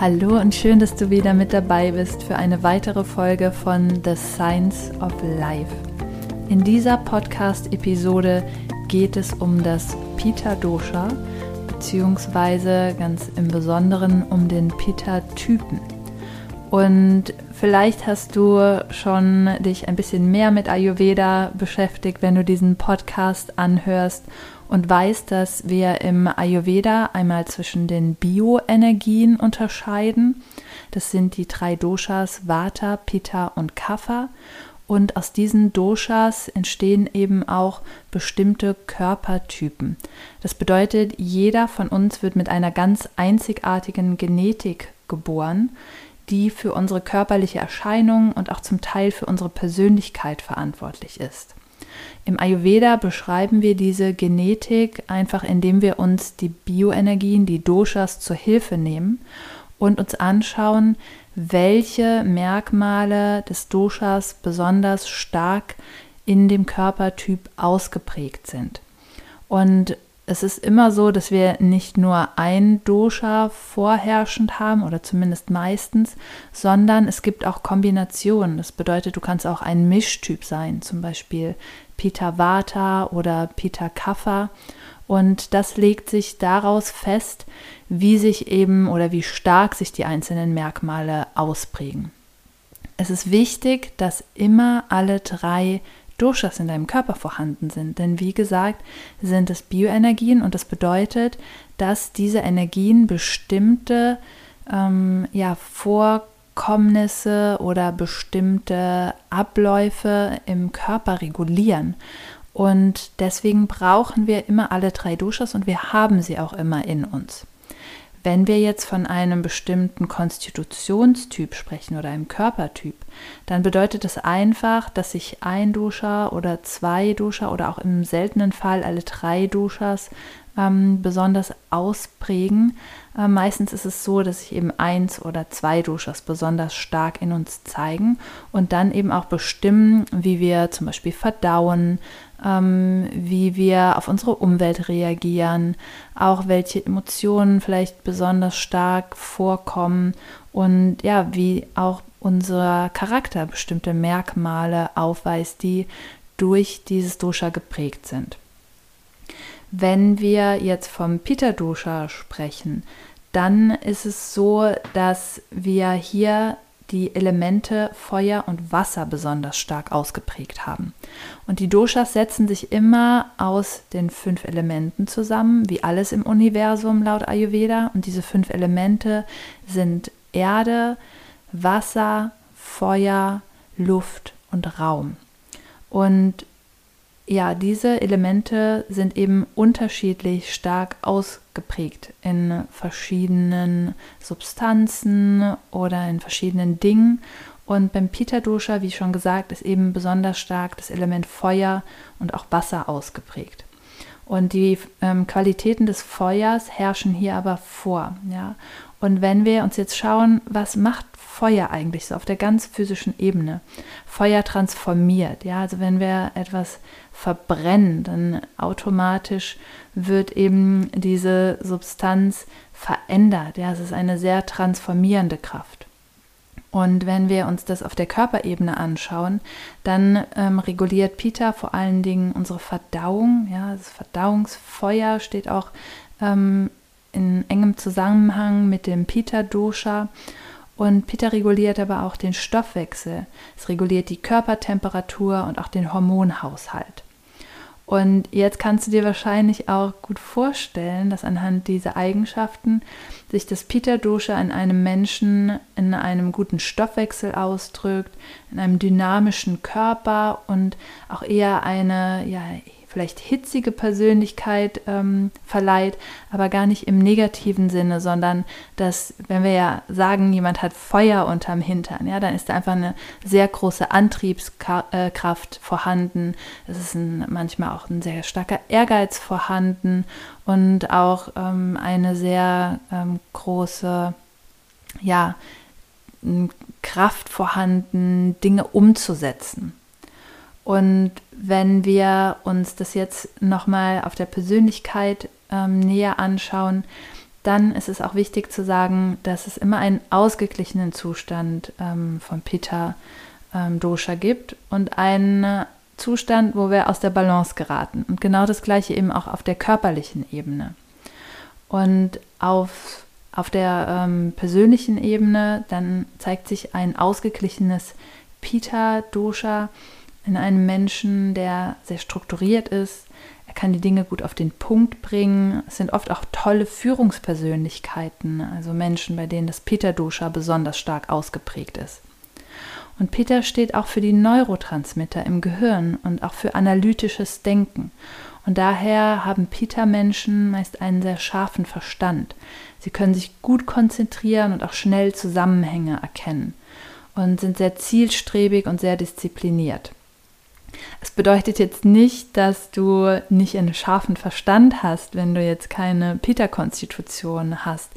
Hallo und schön, dass du wieder mit dabei bist für eine weitere Folge von The Science of Life. In dieser Podcast-Episode geht es um das Pita Dosha, beziehungsweise ganz im Besonderen um den Pita-Typen. Und vielleicht hast du schon dich ein bisschen mehr mit Ayurveda beschäftigt, wenn du diesen Podcast anhörst und weiß, dass wir im Ayurveda einmal zwischen den Bioenergien unterscheiden. Das sind die drei Doshas Vata, Pitta und Kapha. Und aus diesen Doshas entstehen eben auch bestimmte Körpertypen. Das bedeutet, jeder von uns wird mit einer ganz einzigartigen Genetik geboren, die für unsere körperliche Erscheinung und auch zum Teil für unsere Persönlichkeit verantwortlich ist. Im Ayurveda beschreiben wir diese Genetik einfach, indem wir uns die Bioenergien, die Doshas zur Hilfe nehmen und uns anschauen, welche Merkmale des Doshas besonders stark in dem Körpertyp ausgeprägt sind. Und es ist immer so, dass wir nicht nur ein Dosha vorherrschend haben oder zumindest meistens, sondern es gibt auch Kombinationen. Das bedeutet, du kannst auch ein Mischtyp sein, zum Beispiel Pita Vata oder Pita Kapha. Und das legt sich daraus fest, wie sich eben oder wie stark sich die einzelnen Merkmale ausprägen. Es ist wichtig, dass immer alle drei Doshas in deinem Körper vorhanden sind. Denn wie gesagt, sind es Bioenergien und das bedeutet, dass diese Energien bestimmte ähm, ja, Vorkommnisse oder bestimmte Abläufe im Körper regulieren. Und deswegen brauchen wir immer alle drei Doshas und wir haben sie auch immer in uns. Wenn wir jetzt von einem bestimmten Konstitutionstyp sprechen oder einem Körpertyp, dann bedeutet das einfach, dass sich ein Dosha oder zwei Dosha oder auch im seltenen Fall alle drei Doshas ähm, besonders ausprägen. Äh, meistens ist es so, dass sich eben eins oder zwei Doshas besonders stark in uns zeigen und dann eben auch bestimmen, wie wir zum Beispiel verdauen, ähm, wie wir auf unsere Umwelt reagieren, auch welche Emotionen vielleicht besonders stark vorkommen und ja, wie auch unser Charakter bestimmte Merkmale aufweist, die durch dieses Dosha geprägt sind. Wenn wir jetzt vom Pitta Dosha sprechen, dann ist es so, dass wir hier die Elemente Feuer und Wasser besonders stark ausgeprägt haben. Und die Doshas setzen sich immer aus den fünf Elementen zusammen, wie alles im Universum laut Ayurveda. Und diese fünf Elemente sind Erde, Wasser, Feuer, Luft und Raum. Und ja, diese Elemente sind eben unterschiedlich stark ausgeprägt in verschiedenen Substanzen oder in verschiedenen Dingen. Und beim Pita Dosha, wie schon gesagt, ist eben besonders stark das Element Feuer und auch Wasser ausgeprägt. Und die ähm, Qualitäten des Feuers herrschen hier aber vor. Ja? Und wenn wir uns jetzt schauen, was macht Feuer eigentlich so auf der ganz physischen Ebene? Feuer transformiert, ja, also wenn wir etwas verbrennen, dann automatisch wird eben diese Substanz verändert. Ja, es ist eine sehr transformierende Kraft. Und wenn wir uns das auf der Körperebene anschauen, dann ähm, reguliert Pita vor allen Dingen unsere Verdauung. Ja, das Verdauungsfeuer steht auch ähm, in engem Zusammenhang mit dem Pitta-Dosha. Und Pitta reguliert aber auch den Stoffwechsel. Es reguliert die Körpertemperatur und auch den Hormonhaushalt. Und jetzt kannst du dir wahrscheinlich auch gut vorstellen, dass anhand dieser Eigenschaften sich das Pitta-Dosha in einem Menschen in einem guten Stoffwechsel ausdrückt, in einem dynamischen Körper und auch eher eine ja, vielleicht hitzige Persönlichkeit ähm, verleiht, aber gar nicht im negativen Sinne, sondern dass, wenn wir ja sagen, jemand hat Feuer unterm Hintern, ja, dann ist da einfach eine sehr große Antriebskraft vorhanden. Es ist ein, manchmal auch ein sehr starker Ehrgeiz vorhanden und auch ähm, eine sehr ähm, große, ja, Kraft vorhanden, Dinge umzusetzen. Und wenn wir uns das jetzt nochmal auf der Persönlichkeit ähm, näher anschauen, dann ist es auch wichtig zu sagen, dass es immer einen ausgeglichenen Zustand ähm, von Pitta ähm, Dosha gibt und einen Zustand, wo wir aus der Balance geraten. Und genau das gleiche eben auch auf der körperlichen Ebene. Und auf, auf der ähm, persönlichen Ebene, dann zeigt sich ein ausgeglichenes Pitta Dosha in einem Menschen, der sehr strukturiert ist. Er kann die Dinge gut auf den Punkt bringen. Es sind oft auch tolle Führungspersönlichkeiten, also Menschen, bei denen das Peter-Dosha besonders stark ausgeprägt ist. Und Peter steht auch für die Neurotransmitter im Gehirn und auch für analytisches Denken. Und daher haben Peter-Menschen meist einen sehr scharfen Verstand. Sie können sich gut konzentrieren und auch schnell Zusammenhänge erkennen und sind sehr zielstrebig und sehr diszipliniert. Es bedeutet jetzt nicht, dass du nicht einen scharfen Verstand hast, wenn du jetzt keine Peter-Konstitution hast.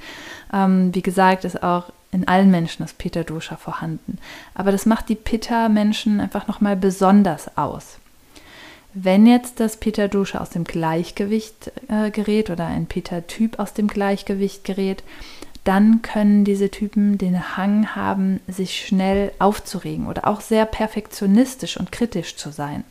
Ähm, wie gesagt, ist auch in allen Menschen das Peter-Dosha vorhanden. Aber das macht die Pitta-Menschen einfach nochmal besonders aus. Wenn jetzt das Peter-Dosha aus dem Gleichgewicht äh, gerät oder ein Peter-Typ aus dem Gleichgewicht gerät, dann können diese Typen den Hang haben, sich schnell aufzuregen oder auch sehr perfektionistisch und kritisch zu sein.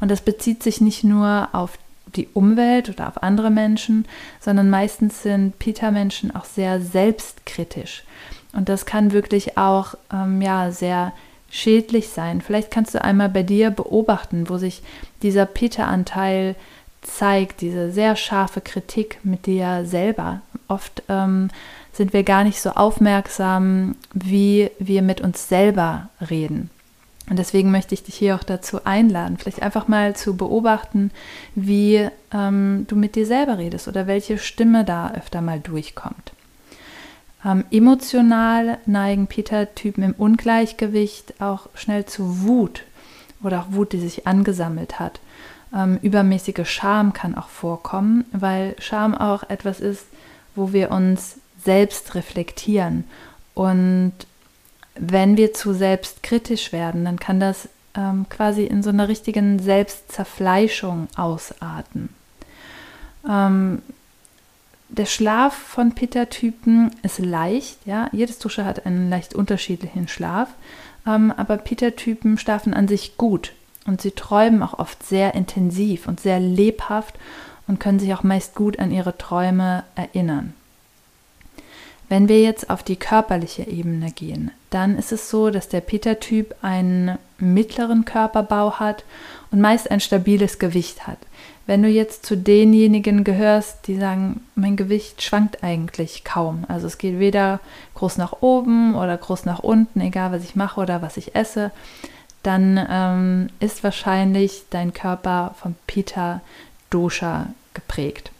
Und das bezieht sich nicht nur auf die Umwelt oder auf andere Menschen, sondern meistens sind Peter-Menschen auch sehr selbstkritisch. Und das kann wirklich auch ähm, ja, sehr schädlich sein. Vielleicht kannst du einmal bei dir beobachten, wo sich dieser Peter-Anteil zeigt, diese sehr scharfe Kritik mit dir selber. Oft ähm, sind wir gar nicht so aufmerksam, wie wir mit uns selber reden. Und deswegen möchte ich dich hier auch dazu einladen, vielleicht einfach mal zu beobachten, wie ähm, du mit dir selber redest oder welche Stimme da öfter mal durchkommt. Ähm, emotional neigen Peter-Typen im Ungleichgewicht auch schnell zu Wut oder auch Wut, die sich angesammelt hat. Ähm, übermäßige Scham kann auch vorkommen, weil Scham auch etwas ist, wo wir uns selbst reflektieren. Und wenn wir zu selbstkritisch werden, dann kann das ähm, quasi in so einer richtigen Selbstzerfleischung ausarten. Ähm, der Schlaf von Pitta-Typen ist leicht, ja. Jedes Dusche hat einen leicht unterschiedlichen Schlaf, ähm, aber Pitta-Typen schlafen an sich gut und sie träumen auch oft sehr intensiv und sehr lebhaft und können sich auch meist gut an ihre Träume erinnern. Wenn wir jetzt auf die körperliche Ebene gehen, dann ist es so, dass der Peter-Typ einen mittleren Körperbau hat und meist ein stabiles Gewicht hat. Wenn du jetzt zu denjenigen gehörst, die sagen, mein Gewicht schwankt eigentlich kaum, also es geht weder groß nach oben oder groß nach unten, egal was ich mache oder was ich esse, dann ähm, ist wahrscheinlich dein Körper vom Peter Dosha geprägt.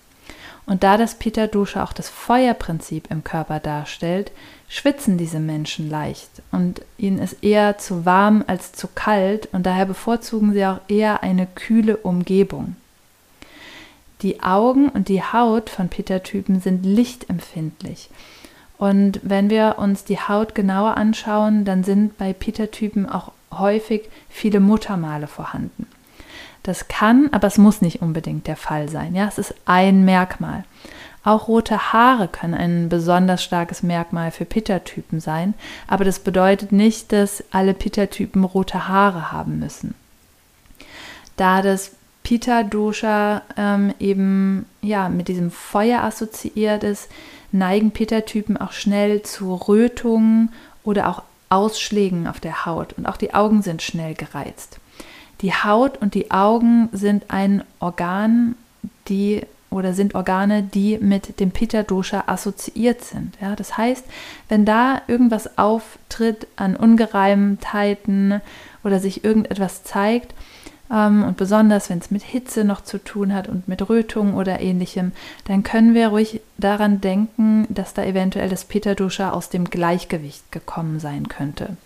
Und da das Pitta Dosha auch das Feuerprinzip im Körper darstellt, schwitzen diese Menschen leicht und ihnen ist eher zu warm als zu kalt und daher bevorzugen sie auch eher eine kühle Umgebung. Die Augen und die Haut von Pitta-Typen sind lichtempfindlich. Und wenn wir uns die Haut genauer anschauen, dann sind bei Pitta-Typen auch häufig viele Muttermale vorhanden. Das kann, aber es muss nicht unbedingt der Fall sein. Ja, es ist ein Merkmal. Auch rote Haare können ein besonders starkes Merkmal für Pitta-Typen sein, aber das bedeutet nicht, dass alle Pitta-Typen rote Haare haben müssen. Da das Pitta-Dosha ähm, eben ja, mit diesem Feuer assoziiert ist, neigen Pitta-Typen auch schnell zu Rötungen oder auch Ausschlägen auf der Haut und auch die Augen sind schnell gereizt. Die Haut und die Augen sind ein Organ, die oder sind Organe, die mit dem Pitta Dosha assoziiert sind. Ja, das heißt, wenn da irgendwas auftritt an Ungereimtheiten oder sich irgendetwas zeigt, ähm, und besonders wenn es mit Hitze noch zu tun hat und mit Rötung oder ähnlichem, dann können wir ruhig daran denken, dass da eventuell das Pitta-Dosha aus dem Gleichgewicht gekommen sein könnte.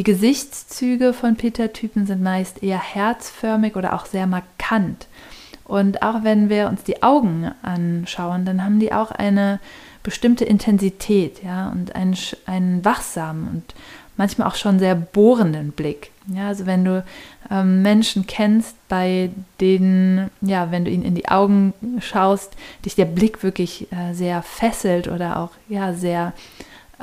Die Gesichtszüge von Pitta-Typen sind meist eher herzförmig oder auch sehr markant. Und auch wenn wir uns die Augen anschauen, dann haben die auch eine bestimmte Intensität, ja, und einen, einen wachsamen und manchmal auch schon sehr bohrenden Blick. Ja, also wenn du ähm, Menschen kennst, bei denen, ja, wenn du ihnen in die Augen schaust, dich der Blick wirklich äh, sehr fesselt oder auch ja sehr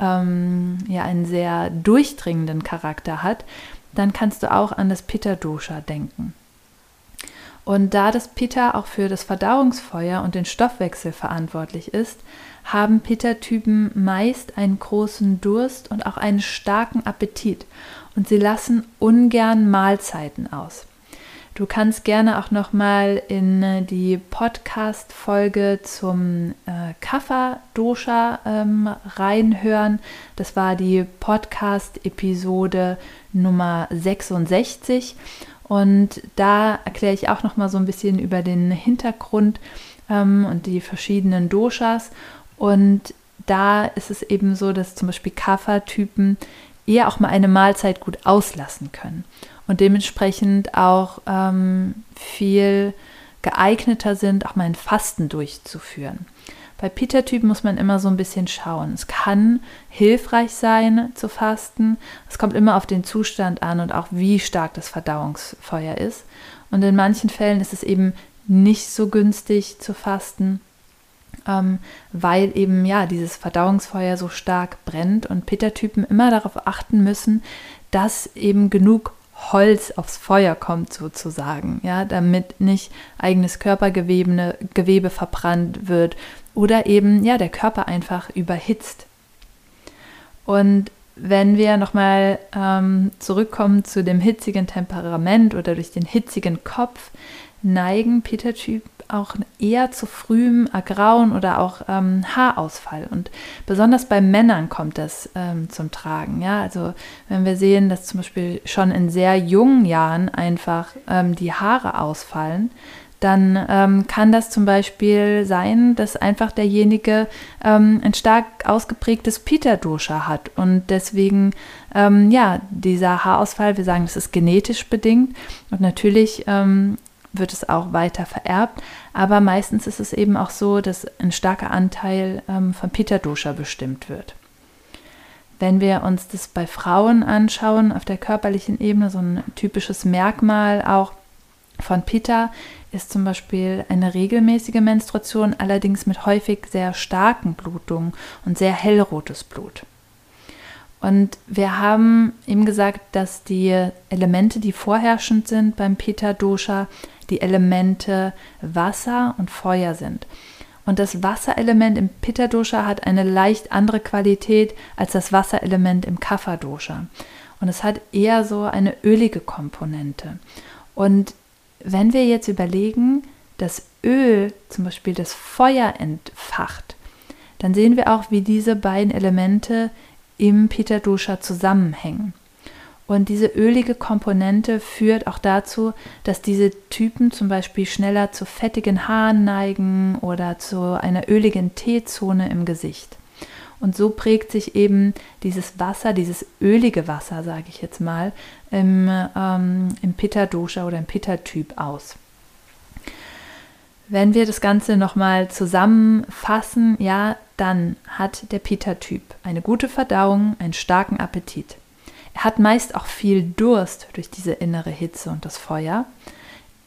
ähm, ja einen sehr durchdringenden Charakter hat, dann kannst du auch an das Pitta Dosha denken. Und da das Pitta auch für das Verdauungsfeuer und den Stoffwechsel verantwortlich ist, haben Pitta-Typen meist einen großen Durst und auch einen starken Appetit und sie lassen ungern Mahlzeiten aus. Du kannst gerne auch noch mal in äh, die Podcast Folge zum äh, Kapha Dosha ähm, reinhören. Das war die Podcast Episode Nummer 66 und da erkläre ich auch noch mal so ein bisschen über den Hintergrund ähm, und die verschiedenen Doshas. Und da ist es eben so, dass zum Beispiel Kapha-Typen eher auch mal eine Mahlzeit gut auslassen können und dementsprechend auch ähm, viel geeigneter sind, auch mal ein Fasten durchzuführen. Bei Peter-Typen muss man immer so ein bisschen schauen. Es kann hilfreich sein zu fasten. Es kommt immer auf den Zustand an und auch wie stark das Verdauungsfeuer ist. Und in manchen Fällen ist es eben nicht so günstig zu fasten, ähm, weil eben ja dieses Verdauungsfeuer so stark brennt und Peter-Typen immer darauf achten müssen, dass eben genug Holz aufs Feuer kommt sozusagen, ja, damit nicht eigenes Körpergewebe Gewebe verbrannt wird oder eben ja der Körper einfach überhitzt. Und wenn wir nochmal ähm, zurückkommen zu dem hitzigen Temperament oder durch den hitzigen Kopf, neigen Peter-Typ auch eher zu frühem Ergrauen oder auch ähm, Haarausfall. Und besonders bei Männern kommt das ähm, zum Tragen. Ja, also wenn wir sehen, dass zum Beispiel schon in sehr jungen Jahren einfach ähm, die Haare ausfallen, dann ähm, kann das zum Beispiel sein, dass einfach derjenige ähm, ein stark ausgeprägtes Pita-Dosha hat und deswegen, ähm, ja, dieser Haarausfall, wir sagen, das ist genetisch bedingt und natürlich ähm, wird es auch weiter vererbt, aber meistens ist es eben auch so, dass ein starker Anteil ähm, von Pitta-Dosha bestimmt wird. Wenn wir uns das bei Frauen anschauen, auf der körperlichen Ebene, so ein typisches Merkmal auch von Pitta ist zum Beispiel eine regelmäßige Menstruation, allerdings mit häufig sehr starken Blutungen und sehr hellrotes Blut. Und wir haben eben gesagt, dass die Elemente, die vorherrschend sind beim Pitta Dosha, die Elemente Wasser und Feuer sind. Und das Wasserelement im Pitta Dosha hat eine leicht andere Qualität als das Wasserelement im Kapha Dosha. Und es hat eher so eine ölige Komponente. Und wenn wir jetzt überlegen, dass Öl zum Beispiel das Feuer entfacht, dann sehen wir auch, wie diese beiden Elemente im Pitta Dosha zusammenhängen. Und diese ölige Komponente führt auch dazu, dass diese Typen zum Beispiel schneller zu fettigen Haaren neigen oder zu einer öligen T-Zone im Gesicht. Und so prägt sich eben dieses Wasser, dieses ölige Wasser, sage ich jetzt mal, im, ähm, im Pitta-Dosha oder im Pitta-Typ aus. Wenn wir das Ganze nochmal zusammenfassen, ja, dann hat der Pitta-Typ eine gute Verdauung, einen starken Appetit. Hat meist auch viel Durst durch diese innere Hitze und das Feuer,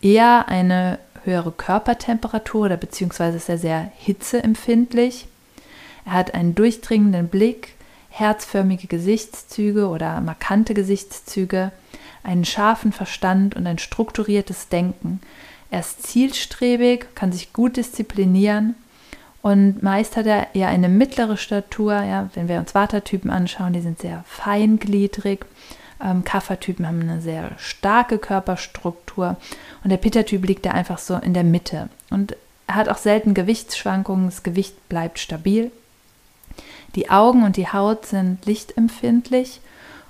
eher eine höhere Körpertemperatur oder beziehungsweise ist er sehr hitzeempfindlich. Er hat einen durchdringenden Blick, herzförmige Gesichtszüge oder markante Gesichtszüge, einen scharfen Verstand und ein strukturiertes Denken. Er ist zielstrebig, kann sich gut disziplinieren und meist hat er eher eine mittlere Statur. Ja, wenn wir uns Watertypen anschauen, die sind sehr feingliedrig. Ähm, Kaffertypen haben eine sehr starke Körperstruktur. Und der Pitta-Typ liegt da einfach so in der Mitte. Und er hat auch selten Gewichtsschwankungen. Das Gewicht bleibt stabil. Die Augen und die Haut sind lichtempfindlich.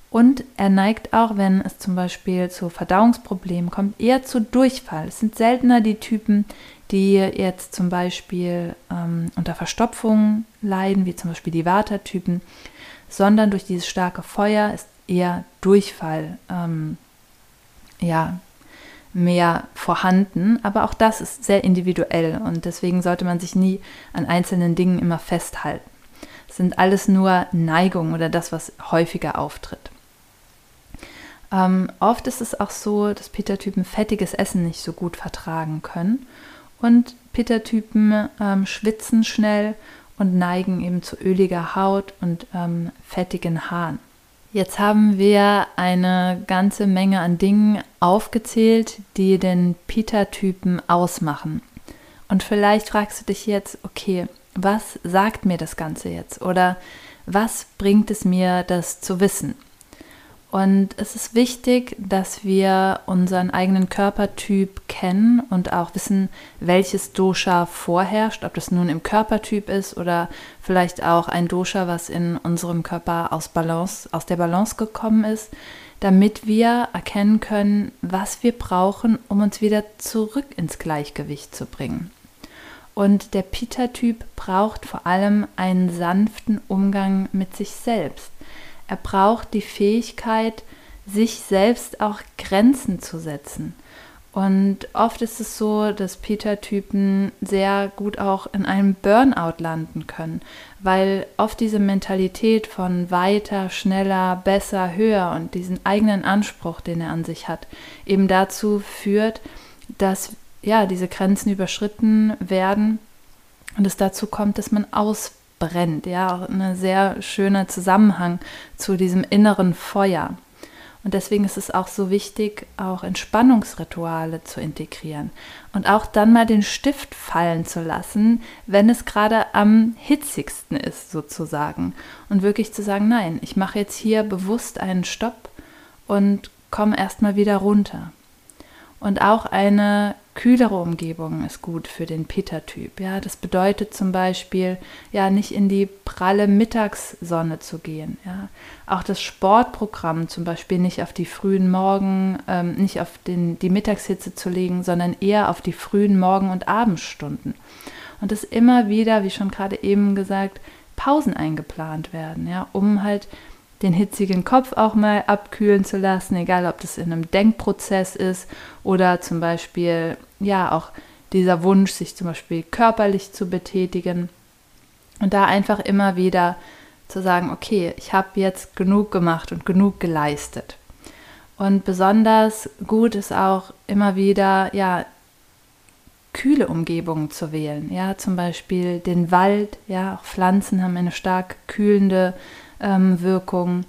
Und er neigt auch, wenn es zum Beispiel zu Verdauungsproblemen kommt, eher zu Durchfall. Es sind seltener die Typen, die jetzt zum Beispiel ähm, unter Verstopfung leiden, wie zum Beispiel die Vata-Typen, sondern durch dieses starke Feuer ist eher Durchfall ähm, ja, mehr vorhanden. Aber auch das ist sehr individuell und deswegen sollte man sich nie an einzelnen Dingen immer festhalten. Es sind alles nur Neigungen oder das, was häufiger auftritt. Ähm, oft ist es auch so, dass Peter-Typen fettiges Essen nicht so gut vertragen können. Und Peter-Typen ähm, schwitzen schnell und neigen eben zu öliger Haut und ähm, fettigen Haaren. Jetzt haben wir eine ganze Menge an Dingen aufgezählt, die den Peter-Typen ausmachen. Und vielleicht fragst du dich jetzt, okay, was sagt mir das Ganze jetzt? Oder was bringt es mir, das zu wissen? Und es ist wichtig, dass wir unseren eigenen Körpertyp kennen und auch wissen, welches Dosha vorherrscht, ob das nun im Körpertyp ist oder vielleicht auch ein Dosha, was in unserem Körper aus Balance, aus der Balance gekommen ist, damit wir erkennen können, was wir brauchen, um uns wieder zurück ins Gleichgewicht zu bringen. Und der Pita-Typ braucht vor allem einen sanften Umgang mit sich selbst. Er braucht die Fähigkeit, sich selbst auch Grenzen zu setzen. Und oft ist es so, dass Peter-Typen sehr gut auch in einem Burnout landen können, weil oft diese Mentalität von weiter, schneller, besser, höher und diesen eigenen Anspruch, den er an sich hat, eben dazu führt, dass ja diese Grenzen überschritten werden und es dazu kommt, dass man aus brennt. Ja, auch ein sehr schöner Zusammenhang zu diesem inneren Feuer. Und deswegen ist es auch so wichtig, auch Entspannungsrituale zu integrieren und auch dann mal den Stift fallen zu lassen, wenn es gerade am hitzigsten ist, sozusagen. Und wirklich zu sagen, nein, ich mache jetzt hier bewusst einen Stopp und komme erstmal wieder runter. Und auch eine kühlere Umgebung ist gut für den Pitta-Typ. Ja, das bedeutet zum Beispiel, ja, nicht in die pralle Mittagssonne zu gehen. Ja, auch das Sportprogramm zum Beispiel nicht auf die frühen Morgen, ähm, nicht auf den, die Mittagshitze zu legen, sondern eher auf die frühen Morgen- und Abendstunden. Und dass immer wieder, wie schon gerade eben gesagt, Pausen eingeplant werden, ja, um halt den hitzigen Kopf auch mal abkühlen zu lassen, egal ob das in einem Denkprozess ist oder zum Beispiel ja auch dieser Wunsch, sich zum Beispiel körperlich zu betätigen und da einfach immer wieder zu sagen, okay, ich habe jetzt genug gemacht und genug geleistet. Und besonders gut ist auch immer wieder, ja, kühle Umgebungen zu wählen. Ja, zum Beispiel den Wald, ja, auch Pflanzen haben eine stark kühlende ähm, Wirkung.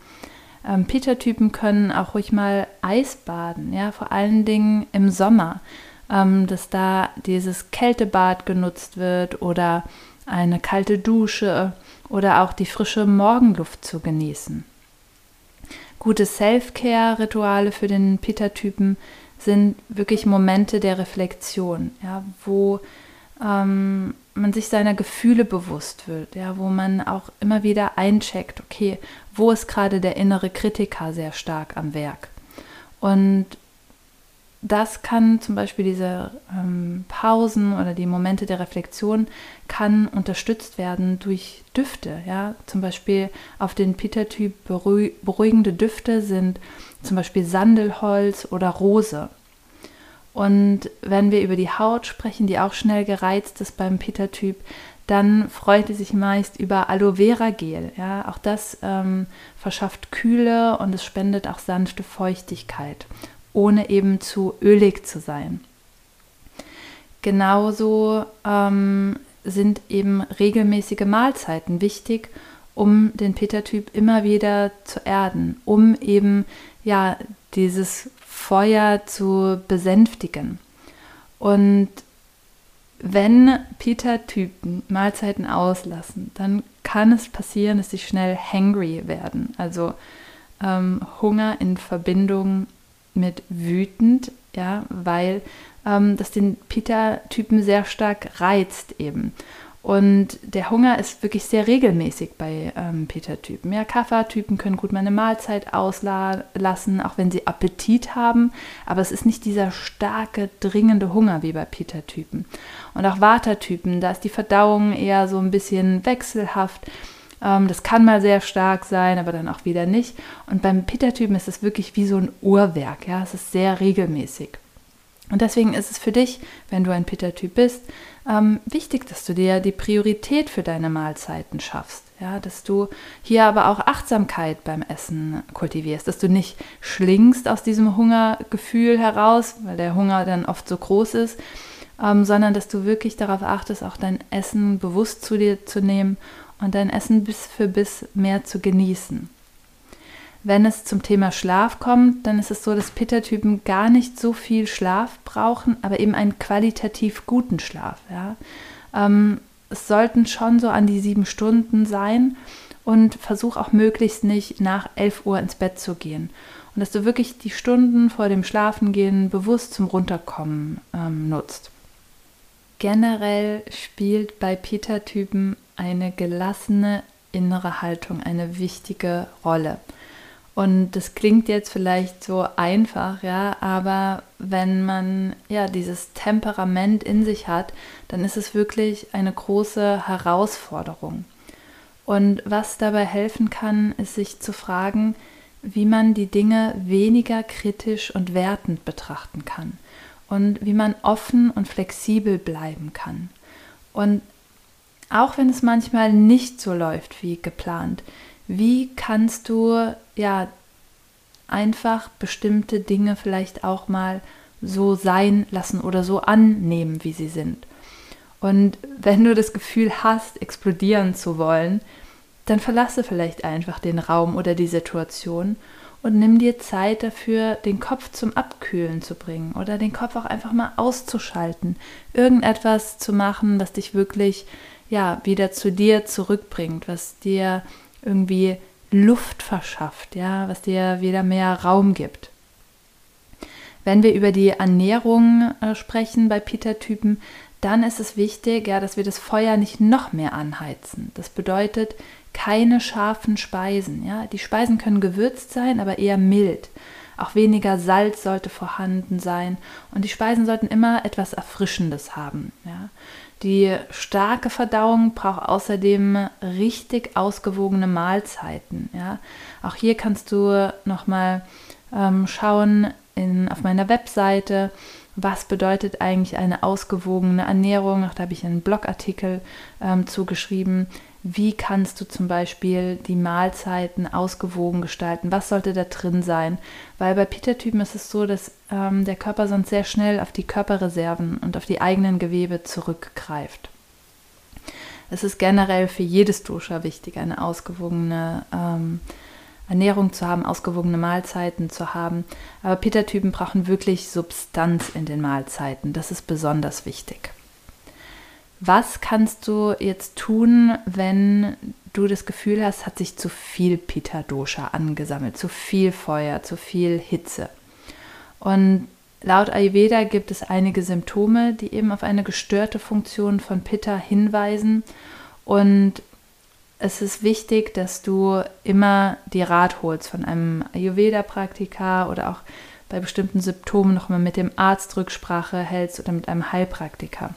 Ähm, Peter-Typen können auch ruhig mal Eisbaden, ja, vor allen Dingen im Sommer, ähm, dass da dieses Kältebad genutzt wird oder eine kalte Dusche oder auch die frische Morgenluft zu genießen. Gute Self-Care-Rituale für den Peter-Typen sind wirklich Momente der Reflexion, ja, wo ähm, man sich seiner Gefühle bewusst wird, ja, wo man auch immer wieder eincheckt, okay, wo ist gerade der innere Kritiker sehr stark am Werk. Und das kann zum Beispiel diese ähm, Pausen oder die Momente der Reflexion kann unterstützt werden durch Düfte. Ja? Zum Beispiel auf den Peter-Typ beruhigende Düfte sind zum Beispiel Sandelholz oder Rose. Und wenn wir über die Haut sprechen, die auch schnell gereizt ist beim Peter-Typ, dann freut es sich meist über Aloe Vera Gel. Ja, auch das ähm, verschafft Kühle und es spendet auch sanfte Feuchtigkeit, ohne eben zu ölig zu sein. Genauso ähm, sind eben regelmäßige Mahlzeiten wichtig, um den Peter-Typ immer wieder zu erden, um eben ja dieses Feuer zu besänftigen. Und wenn Peter-Typen Mahlzeiten auslassen, dann kann es passieren, dass sie schnell hangry werden, also ähm, Hunger in Verbindung mit wütend, ja, weil ähm, das den Peter-Typen sehr stark reizt eben. Und der Hunger ist wirklich sehr regelmäßig bei ähm, Peter-Typen. Ja, Kapha-Typen können gut mal eine Mahlzeit auslassen, auch wenn sie Appetit haben. Aber es ist nicht dieser starke, dringende Hunger wie bei Peter-Typen. Und auch Vata-Typen, da ist die Verdauung eher so ein bisschen wechselhaft. Ähm, das kann mal sehr stark sein, aber dann auch wieder nicht. Und beim Peter-Typen ist es wirklich wie so ein Uhrwerk. Ja, es ist sehr regelmäßig. Und deswegen ist es für dich, wenn du ein Pitta-Typ bist, ähm, wichtig, dass du dir die Priorität für deine Mahlzeiten schaffst. Ja, dass du hier aber auch Achtsamkeit beim Essen kultivierst, dass du nicht schlingst aus diesem Hungergefühl heraus, weil der Hunger dann oft so groß ist, ähm, sondern dass du wirklich darauf achtest, auch dein Essen bewusst zu dir zu nehmen und dein Essen bis für bis mehr zu genießen. Wenn es zum Thema Schlaf kommt, dann ist es so, dass Pitta-Typen gar nicht so viel Schlaf brauchen, aber eben einen qualitativ guten Schlaf. Ja. Ähm, es sollten schon so an die sieben Stunden sein und versuch auch möglichst nicht nach 11 Uhr ins Bett zu gehen. Und dass du wirklich die Stunden vor dem Schlafengehen bewusst zum Runterkommen ähm, nutzt. Generell spielt bei Pitta-Typen eine gelassene innere Haltung eine wichtige Rolle. Und das klingt jetzt vielleicht so einfach, ja, aber wenn man ja dieses Temperament in sich hat, dann ist es wirklich eine große Herausforderung. Und was dabei helfen kann, ist sich zu fragen, wie man die Dinge weniger kritisch und wertend betrachten kann und wie man offen und flexibel bleiben kann. Und auch wenn es manchmal nicht so läuft wie geplant, wie kannst du ja einfach bestimmte Dinge vielleicht auch mal so sein lassen oder so annehmen, wie sie sind. Und wenn du das Gefühl hast, explodieren zu wollen, dann verlasse vielleicht einfach den Raum oder die Situation und nimm dir Zeit dafür, den Kopf zum Abkühlen zu bringen oder den Kopf auch einfach mal auszuschalten, irgendetwas zu machen, was dich wirklich ja wieder zu dir zurückbringt, was dir irgendwie Luft verschafft, ja, was dir wieder mehr Raum gibt. Wenn wir über die Ernährung äh, sprechen bei Peter-Typen, dann ist es wichtig, ja, dass wir das Feuer nicht noch mehr anheizen. Das bedeutet keine scharfen Speisen. Ja. Die Speisen können gewürzt sein, aber eher mild. Auch weniger Salz sollte vorhanden sein und die Speisen sollten immer etwas Erfrischendes haben. Ja. Die starke Verdauung braucht außerdem richtig ausgewogene Mahlzeiten. Ja. Auch hier kannst du nochmal ähm, schauen in, auf meiner Webseite, was bedeutet eigentlich eine ausgewogene Ernährung. Auch da habe ich einen Blogartikel ähm, zugeschrieben. Wie kannst du zum Beispiel die Mahlzeiten ausgewogen gestalten? Was sollte da drin sein? Weil bei Peter-Typen ist es so, dass ähm, der Körper sonst sehr schnell auf die Körperreserven und auf die eigenen Gewebe zurückgreift. Es ist generell für jedes Dosha wichtig, eine ausgewogene ähm, Ernährung zu haben, ausgewogene Mahlzeiten zu haben. Aber Peter-Typen brauchen wirklich Substanz in den Mahlzeiten. Das ist besonders wichtig. Was kannst du jetzt tun, wenn du das Gefühl hast, hat sich zu viel Pitta Dosha angesammelt, zu viel Feuer, zu viel Hitze? Und laut Ayurveda gibt es einige Symptome, die eben auf eine gestörte Funktion von Pitta hinweisen. Und es ist wichtig, dass du immer die Rat holst von einem Ayurveda-Praktiker oder auch bei bestimmten Symptomen nochmal mit dem Arzt Rücksprache hältst oder mit einem Heilpraktiker.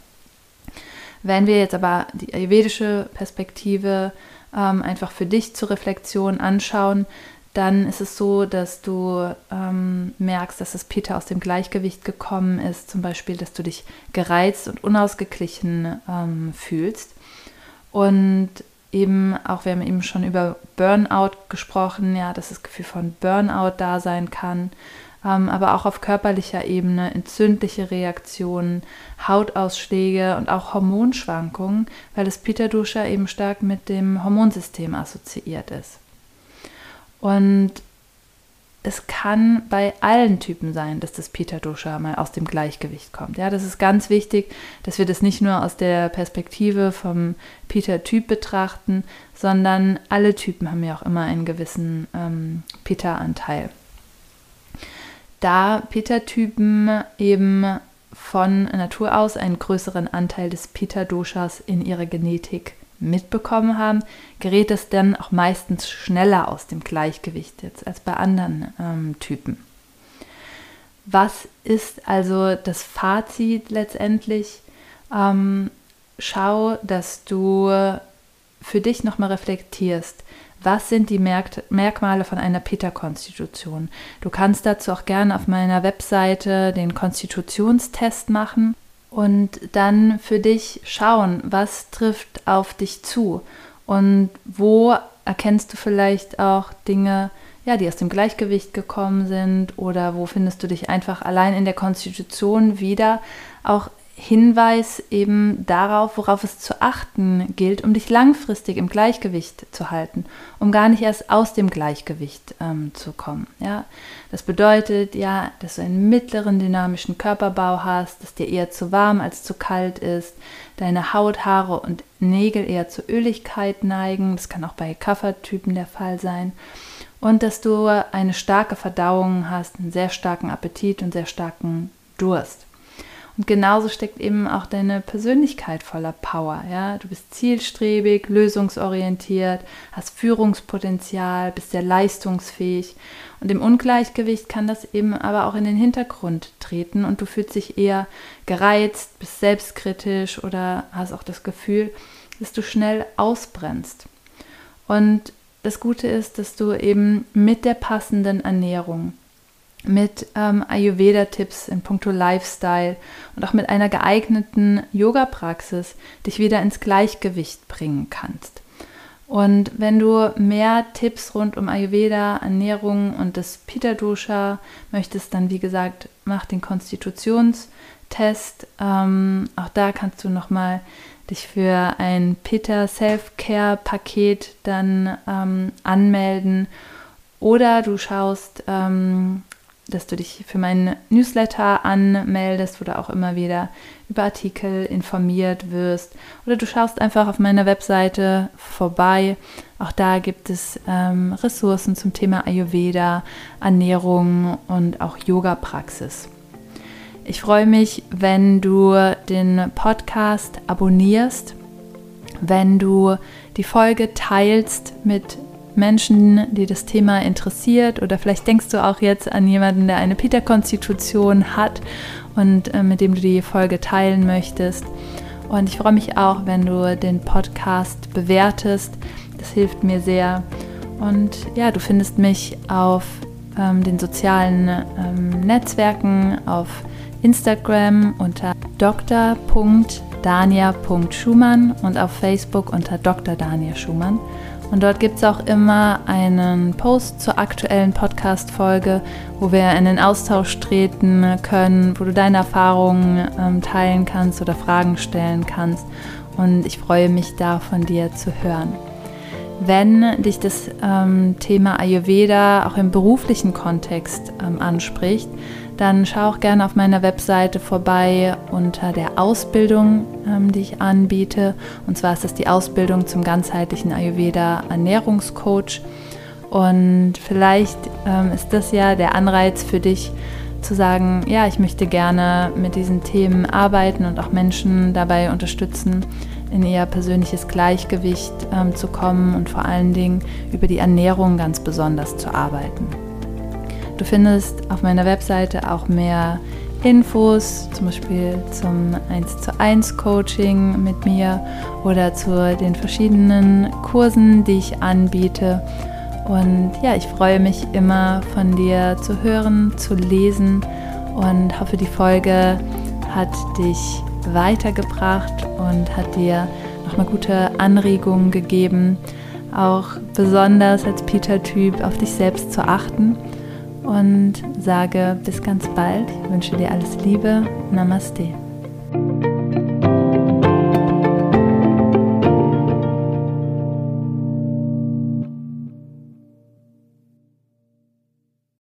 Wenn wir jetzt aber die ayurvedische Perspektive ähm, einfach für dich zur Reflexion anschauen, dann ist es so, dass du ähm, merkst, dass das Pitta aus dem Gleichgewicht gekommen ist, zum Beispiel, dass du dich gereizt und unausgeglichen ähm, fühlst. Und eben auch, wir haben eben schon über Burnout gesprochen, ja, dass das Gefühl von Burnout da sein kann aber auch auf körperlicher Ebene entzündliche Reaktionen, Hautausschläge und auch Hormonschwankungen, weil das Pitta Dosha eben stark mit dem Hormonsystem assoziiert ist. Und es kann bei allen Typen sein, dass das Pitta Dosha mal aus dem Gleichgewicht kommt. Ja, das ist ganz wichtig, dass wir das nicht nur aus der Perspektive vom Pitta Typ betrachten, sondern alle Typen haben ja auch immer einen gewissen ähm, Pitta Anteil da Peter-Typen eben von Natur aus einen größeren Anteil des Pitta-Doshas in ihrer Genetik mitbekommen haben, gerät es dann auch meistens schneller aus dem Gleichgewicht jetzt als bei anderen ähm, Typen. Was ist also das Fazit letztendlich? Ähm, schau, dass du für dich nochmal reflektierst. Was sind die Merk Merkmale von einer Pitta-Konstitution? Du kannst dazu auch gerne auf meiner Webseite den Konstitutionstest machen und dann für dich schauen, was trifft auf dich zu und wo erkennst du vielleicht auch Dinge, ja, die aus dem Gleichgewicht gekommen sind oder wo findest du dich einfach allein in der Konstitution wieder, auch Hinweis eben darauf, worauf es zu achten gilt, um dich langfristig im Gleichgewicht zu halten, um gar nicht erst aus dem Gleichgewicht ähm, zu kommen. Ja, das bedeutet ja, dass du einen mittleren dynamischen Körperbau hast, dass dir eher zu warm als zu kalt ist, deine Haut, Haare und Nägel eher zur Öligkeit neigen. Das kann auch bei Kaffertypen der Fall sein. Und dass du eine starke Verdauung hast, einen sehr starken Appetit und sehr starken Durst. Und genauso steckt eben auch deine Persönlichkeit voller Power. Ja? Du bist zielstrebig, lösungsorientiert, hast Führungspotenzial, bist sehr leistungsfähig. Und im Ungleichgewicht kann das eben aber auch in den Hintergrund treten und du fühlst dich eher gereizt, bist selbstkritisch oder hast auch das Gefühl, dass du schnell ausbrennst. Und das Gute ist, dass du eben mit der passenden Ernährung mit ähm, Ayurveda-Tipps in puncto Lifestyle und auch mit einer geeigneten Yoga-Praxis dich wieder ins Gleichgewicht bringen kannst. Und wenn du mehr Tipps rund um Ayurveda, Ernährung und das Pitta-Dosha möchtest, dann wie gesagt, mach den Konstitutionstest. Ähm, auch da kannst du nochmal dich für ein Pitta Self-Care-Paket dann ähm, anmelden. Oder du schaust ähm, dass du dich für meinen Newsletter anmeldest, wo du auch immer wieder über Artikel informiert wirst. Oder du schaust einfach auf meiner Webseite vorbei. Auch da gibt es ähm, Ressourcen zum Thema Ayurveda, Ernährung und auch Yoga-Praxis. Ich freue mich, wenn du den Podcast abonnierst, wenn du die Folge teilst mit Menschen, die das Thema interessiert oder vielleicht denkst du auch jetzt an jemanden, der eine Peter-Konstitution hat und äh, mit dem du die Folge teilen möchtest. Und ich freue mich auch, wenn du den Podcast bewertest. Das hilft mir sehr. Und ja, du findest mich auf ähm, den sozialen ähm, Netzwerken, auf Instagram unter dr.dania.schumann und auf Facebook unter Dr. Dania Schumann. Und dort gibt es auch immer einen Post zur aktuellen Podcast-Folge, wo wir in den Austausch treten können, wo du deine Erfahrungen ähm, teilen kannst oder Fragen stellen kannst. Und ich freue mich da von dir zu hören. Wenn dich das ähm, Thema Ayurveda auch im beruflichen Kontext ähm, anspricht, dann schau auch gerne auf meiner Webseite vorbei unter der Ausbildung, ähm, die ich anbiete. Und zwar ist das die Ausbildung zum ganzheitlichen Ayurveda Ernährungscoach. Und vielleicht ähm, ist das ja der Anreiz für dich zu sagen, ja, ich möchte gerne mit diesen Themen arbeiten und auch Menschen dabei unterstützen, in ihr persönliches Gleichgewicht ähm, zu kommen und vor allen Dingen über die Ernährung ganz besonders zu arbeiten. Du findest auf meiner Webseite auch mehr Infos, zum Beispiel zum 1 zu 1 Coaching mit mir oder zu den verschiedenen Kursen, die ich anbiete. Und ja, ich freue mich immer von dir zu hören, zu lesen und hoffe, die Folge hat dich weitergebracht und hat dir nochmal gute Anregungen gegeben, auch besonders als Peter-Typ auf dich selbst zu achten und sage bis ganz bald. Ich wünsche dir alles Liebe. Namaste.